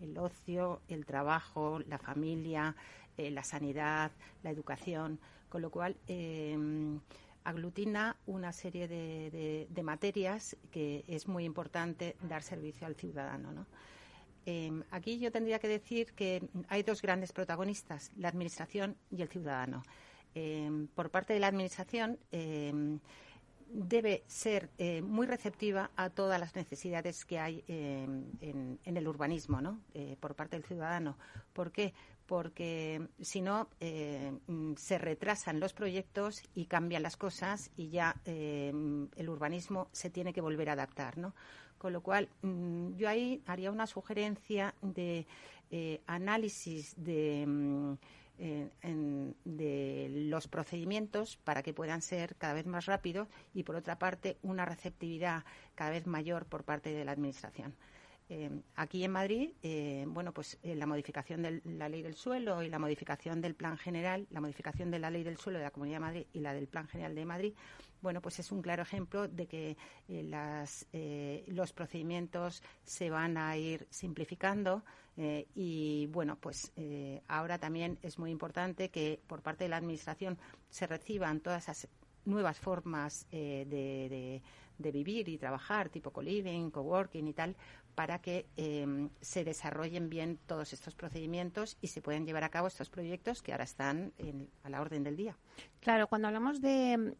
el ocio, el trabajo, la familia, eh, la sanidad, la educación, con lo cual em, aglutina una serie de, materias que es muy importante dar servicio al ciudadano. Em, aquí yo tendría que decir que hay dos grandes protagonistas, la Administración y el ciudadano. Em, por parte de la Administración, debe ser eh, muy receptiva a todas las necesidades que hay en, el urbanismo ¿no? Eh, por parte del ciudadano. ¿Por qué? Porque si no, eh, mm, se retrasan los proyectos y cambian las cosas y ya el urbanismo se tiene que volver a adaptar. ¿no? Con lo cual, mm, yo ahí haría una sugerencia de análisis de mm, de los procedimientos para que puedan ser cada vez más rápidos y, por otra parte, una receptividad cada vez mayor por parte de la Administración. Eh, aquí en Madrid, eh, bueno, pues eh, la modificación de la ley del suelo y la modificación del plan general, la modificación de la ley del suelo de la Comunidad de Madrid y la del plan general de Madrid, bueno, pues es un claro ejemplo de que los procedimientos se van a ir simplificando y, bueno, pues ahora también es muy importante que por parte de la Administración se reciban todas esas nuevas formas de, de, vivir y trabajar, tipo co-living, co-working y tal, para que em, se desarrollen bien todos estos procedimientos y se puedan llevar a cabo estos proyectos que ahora están a la orden del día. Claro, cuando hablamos de,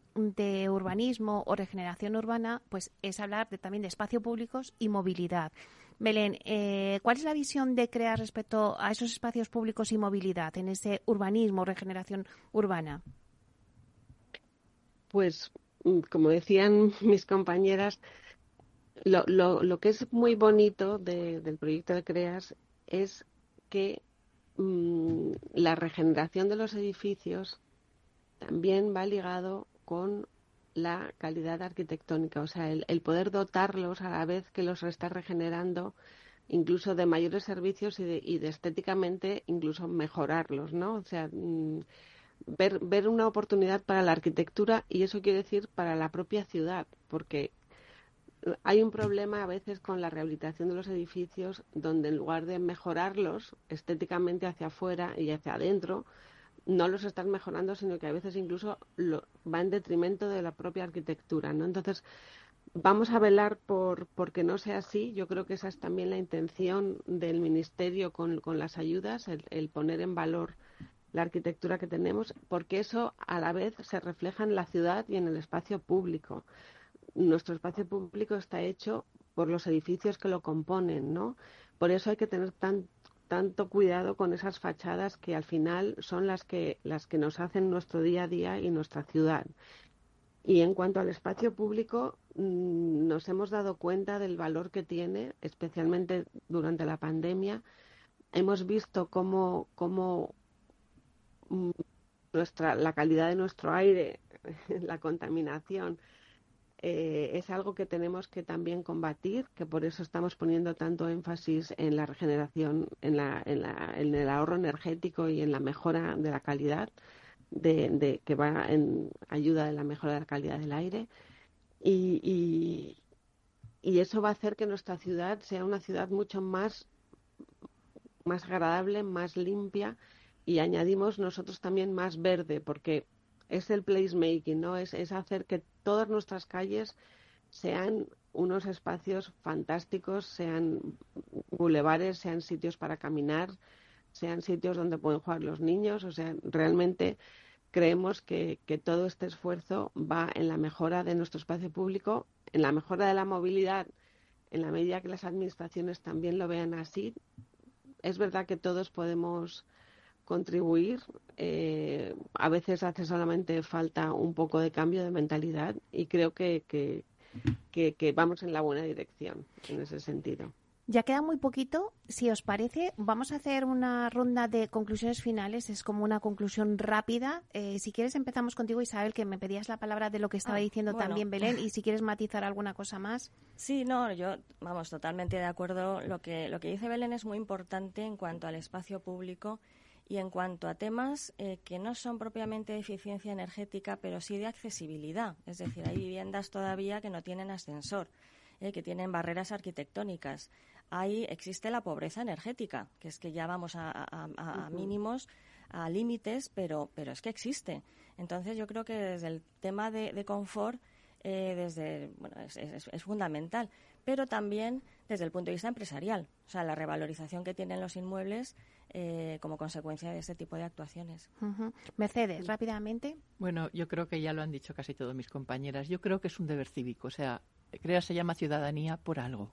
urbanismo o regeneración urbana, pues es hablar también de espacios públicos y movilidad. Belén, eh, ¿cuál es la visión de crear respecto a esos espacios públicos y movilidad en ese urbanismo o regeneración urbana? Pues, mm, como decían mis compañeras, lo, lo, lo que es muy bonito del proyecto de CREAS es que mm, la regeneración de los edificios también va ligado con la calidad arquitectónica, o sea, el, poder dotarlos a la vez que los está regenerando, incluso de mayores servicios y de, y de estéticamente incluso mejorarlos, ¿no? O sea, mm, ver, ver una oportunidad para la arquitectura y eso quiere decir para la propia ciudad, porque hay un problema a veces con la rehabilitación de los edificios donde en lugar de mejorarlos estéticamente hacia afuera y hacia adentro, no los están mejorando, sino que a veces incluso lo, va en detrimento de la propia arquitectura, ¿no? Entonces, vamos a velar por, que no sea así. Yo creo que esa es también la intención del Ministerio con, las ayudas, el poner en valor la arquitectura que tenemos, porque eso a la vez se refleja en la ciudad y en el espacio público nuestro espacio público está hecho por los edificios que lo componen, ¿no? Por eso hay que tener tan, tanto cuidado con esas fachadas que al final son las que, las que nos hacen nuestro día a día y nuestra ciudad. Y en cuanto al espacio público, mm, nos hemos dado cuenta del valor que tiene, especialmente durante la pandemia. Hemos visto cómo, cómo mm, nuestra, la calidad de nuestro aire, <laughs> la contaminación, eh, es algo que tenemos que también combatir, que por eso estamos poniendo tanto énfasis en la regeneración, en, la, el ahorro energético y en la mejora de la calidad, de, que va en ayuda de la mejora de la calidad del aire. Y, y, y eso va a hacer que nuestra ciudad sea una ciudad mucho más, más agradable, más limpia y añadimos nosotros también más verde, porque es el placemaking, ¿no? Es, es hacer que todas nuestras calles sean unos espacios fantásticos, sean bulevares, sean sitios para caminar, sean sitios donde pueden jugar los niños. O sea, realmente creemos que, que, todo este esfuerzo va en la mejora de nuestro espacio público, en la mejora de la movilidad, en la medida que las administraciones también lo vean así. Es verdad que todos podemos contribuir. Eh, a veces hace solamente falta un poco de cambio de mentalidad y creo que, que, que, vamos en la buena dirección en ese sentido. Ya queda muy poquito. Si os parece, vamos a hacer una ronda de conclusiones finales. Es como una conclusión rápida. Eh, si quieres, empezamos contigo, Isabel, que me pedías la palabra de lo que estaba ah, diciendo también Belén. Y si quieres matizar alguna cosa más. Sí, no, yo, vamos, totalmente de acuerdo. Lo que, lo que dice Belén es muy importante en cuanto al espacio público y en cuanto a temas eh, que no son propiamente de eficiencia energética, pero sí de accesibilidad. Es decir, hay viviendas todavía que no tienen ascensor, eh, que tienen barreras arquitectónicas. hay, existe la pobreza energética, que es que ya vamos a, mínimos, a límites, pero, pero es que existe. Entonces yo creo que desde el tema de, confort, eh, desde, bueno, es, fundamental, pero también desde el punto de vista empresarial, o sea, la revalorización que tienen los inmuebles eh, como consecuencia de este tipo de actuaciones. Mercedes, rápidamente. Bueno, yo creo que ya lo han dicho casi todas mis compañeras. Yo creo que es un deber cívico, o sea, CREA se llama ciudadanía por algo.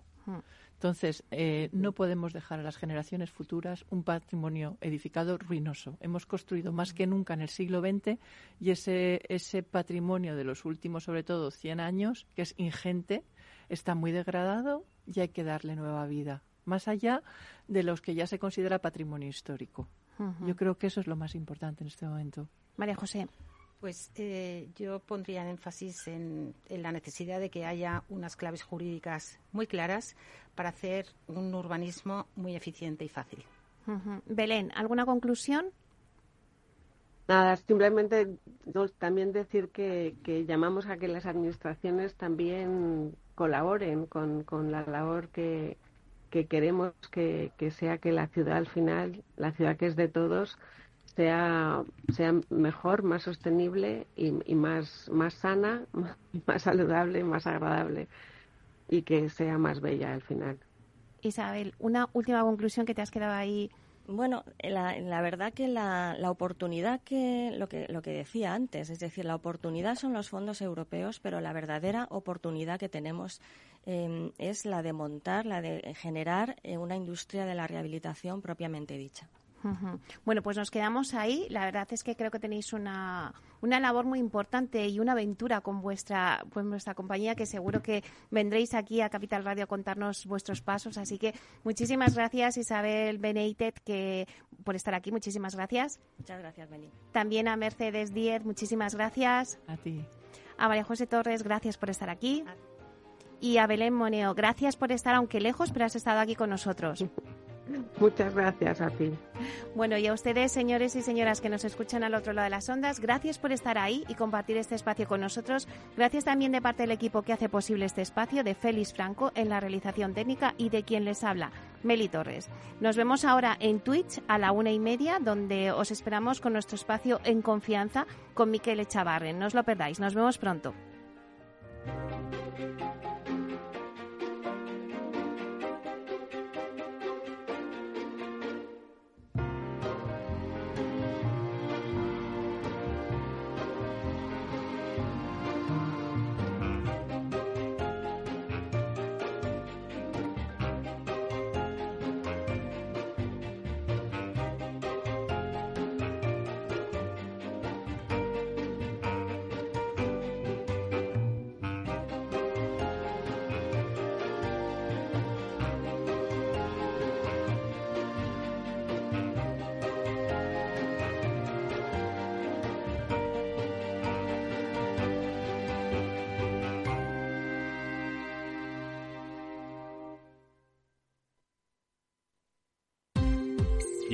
Entonces, eh, no podemos dejar a las generaciones futuras un patrimonio edificado ruinoso. Hemos construido más que nunca en el siglo XX y ese, ese patrimonio de los últimos, sobre todo, 100 años, que es ingente, está muy degradado y hay que darle nueva vida, más allá de los que ya se considera patrimonio histórico. Yo creo que eso es lo más importante en este momento. María José. Pues eh, yo pondría énfasis en, la necesidad de que haya unas claves jurídicas muy claras para hacer un urbanismo muy eficiente y fácil. Belén, ¿alguna conclusión? Nada, simplemente también decir que, llamamos a que las administraciones también colaboren con, la labor que, queremos que, que, sea que la ciudad al final, la ciudad que es de todos, sea, sea mejor, más sostenible y, más, más sana, <laughs> más saludable, más agradable y que sea más bella al final. Isabel, una última conclusión que te has quedado ahí. Bueno, la, verdad que la, la, oportunidad que lo, que lo que decía antes, es decir, la oportunidad son los fondos europeos, pero la verdadera oportunidad que tenemos em, es la de montar, la de generar eh, una industria de la rehabilitación propiamente dicha. Bueno, pues nos quedamos ahí. La verdad es que creo que tenéis una, una labor muy importante y una aventura con vuestra, pues, vuestra compañía que seguro que vendréis aquí a Capital Radio a contarnos vuestros pasos. Así que muchísimas gracias Isabel Beneitet que, por estar aquí. Muchísimas gracias. Muchas gracias, Beni. También a Mercedes Díez, muchísimas gracias. A ti. A María José Torres, gracias por estar aquí. Y a Belén Moneo, gracias por estar, aunque lejos, pero has estado aquí con nosotros. <laughs> Muchas gracias a. Bueno, y a ustedes, señores y señoras que nos escuchan al otro lado de las ondas, gracias por estar ahí y compartir este espacio con nosotros. Gracias también de parte del equipo que hace posible este espacio, de Félix Franco en la realización técnica y de quien les habla, Meli Torres. Nos vemos ahora en Twitch a la una y media, donde os esperamos con nuestro espacio en confianza con Miquel Echavarren. No os lo perdáis. Nos vemos pronto.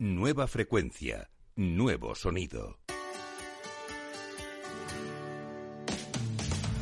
Nueva frecuencia, nuevo sonido.